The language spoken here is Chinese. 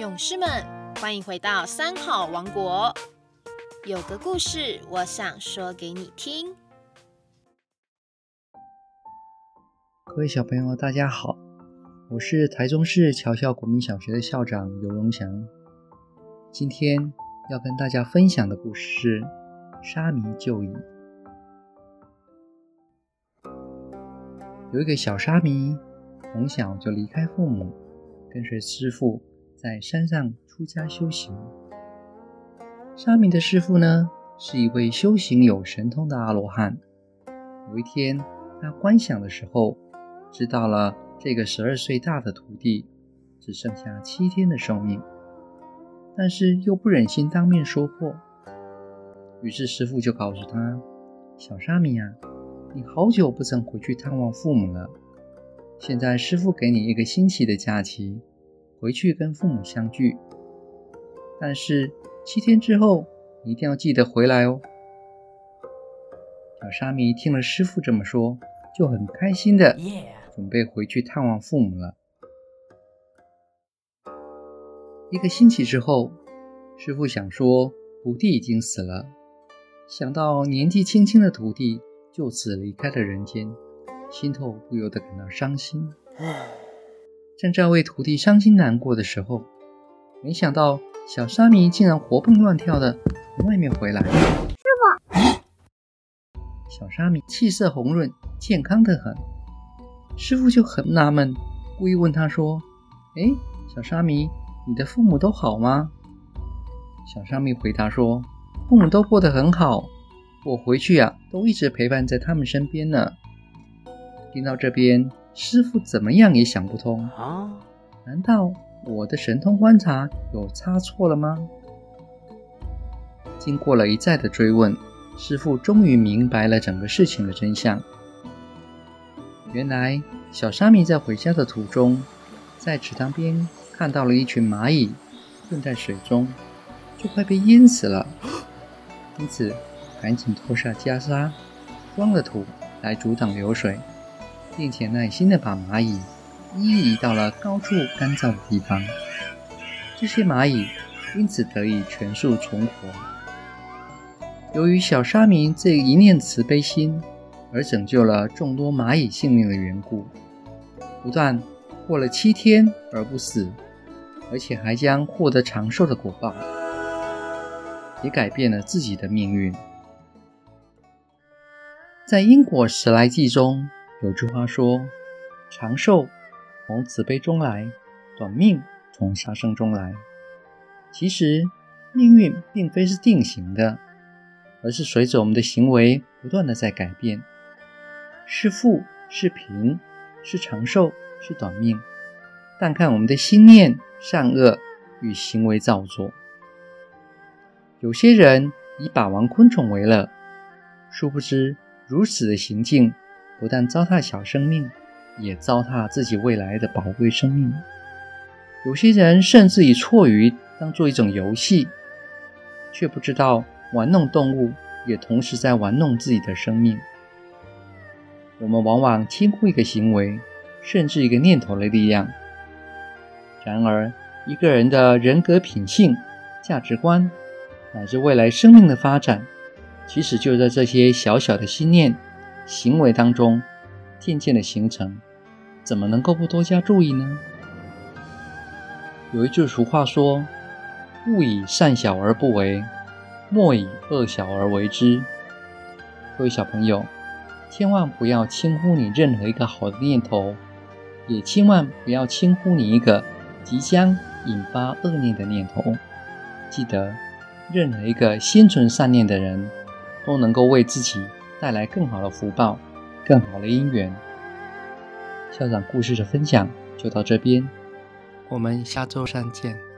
勇士们，欢迎回到三好王国。有个故事，我想说给你听。各位小朋友，大家好，我是台中市侨校国民小学的校长尤荣祥。今天要跟大家分享的故事是沙弥就医。有一个小沙弥，从小就离开父母，跟随师傅在山上出家修行。沙弥的师傅呢，是一位修行有神通的阿罗汉。有一天，他观想的时候，知道了这个十二岁大的徒弟只剩下七天的寿命。但是又不忍心当面说破，于是师傅就告诉他：“小沙弥啊，你好久不曾回去探望父母了。现在师傅给你一个星期的假期，回去跟父母相聚。但是七天之后，你一定要记得回来哦。”小沙弥听了师傅这么说，就很开心的准备回去探望父母了。一个星期之后，师傅想说徒弟已经死了，想到年纪轻轻的徒弟就此离开了人间，心头不由得感到伤心。正在为徒弟伤心难过的时候，没想到小沙弥竟然活蹦乱跳的从外面回来。师傅，小沙弥气色红润，健康的很。师傅就很纳闷，故意问他说：“哎，小沙弥。”你的父母都好吗？小沙弥回答说：“父母都过得很好，我回去呀，都一直陪伴在他们身边呢。”听到这边，师傅怎么样也想不通啊？难道我的神通观察有差错了吗？经过了一再的追问，师傅终于明白了整个事情的真相。原来，小沙弥在回家的途中，在池塘边。看到了一群蚂蚁困在水中，就快被淹死了，因此赶紧脱下袈裟，装了土来阻挡流水，并且耐心地把蚂蚁一移到了高处干燥的地方。这些蚂蚁因此得以全数存活。由于小沙弥这一念慈悲心，而拯救了众多蚂蚁性命的缘故，不但过了七天而不死。而且还将获得长寿的果报，也改变了自己的命运。在因果十来记中有句话说：“长寿从慈悲中来，短命从杀生中来。”其实命运并非是定型的，而是随着我们的行为不断的在改变，是富是贫，是长寿是短命，但看我们的心念。善恶与行为造作，有些人以把玩昆虫为乐，殊不知如此的行径不但糟蹋小生命，也糟蹋自己未来的宝贵生命。有些人甚至以错鱼当做一种游戏，却不知道玩弄动物也同时在玩弄自己的生命。我们往往轻忽一个行为，甚至一个念头的力量。然而，一个人的人格品性、价值观，乃至未来生命的发展，其实就在这些小小的心念、行为当中渐渐的形成。怎么能够不多加注意呢？有一句俗话说：“勿以善小而不为，莫以恶小而为之。”各位小朋友，千万不要轻忽你任何一个好的念头，也千万不要轻忽你一个。即将引发恶念的念头，记得，任何一个心存善念的人，都能够为自己带来更好的福报、更好的姻缘。校长故事的分享就到这边，我们下周三见。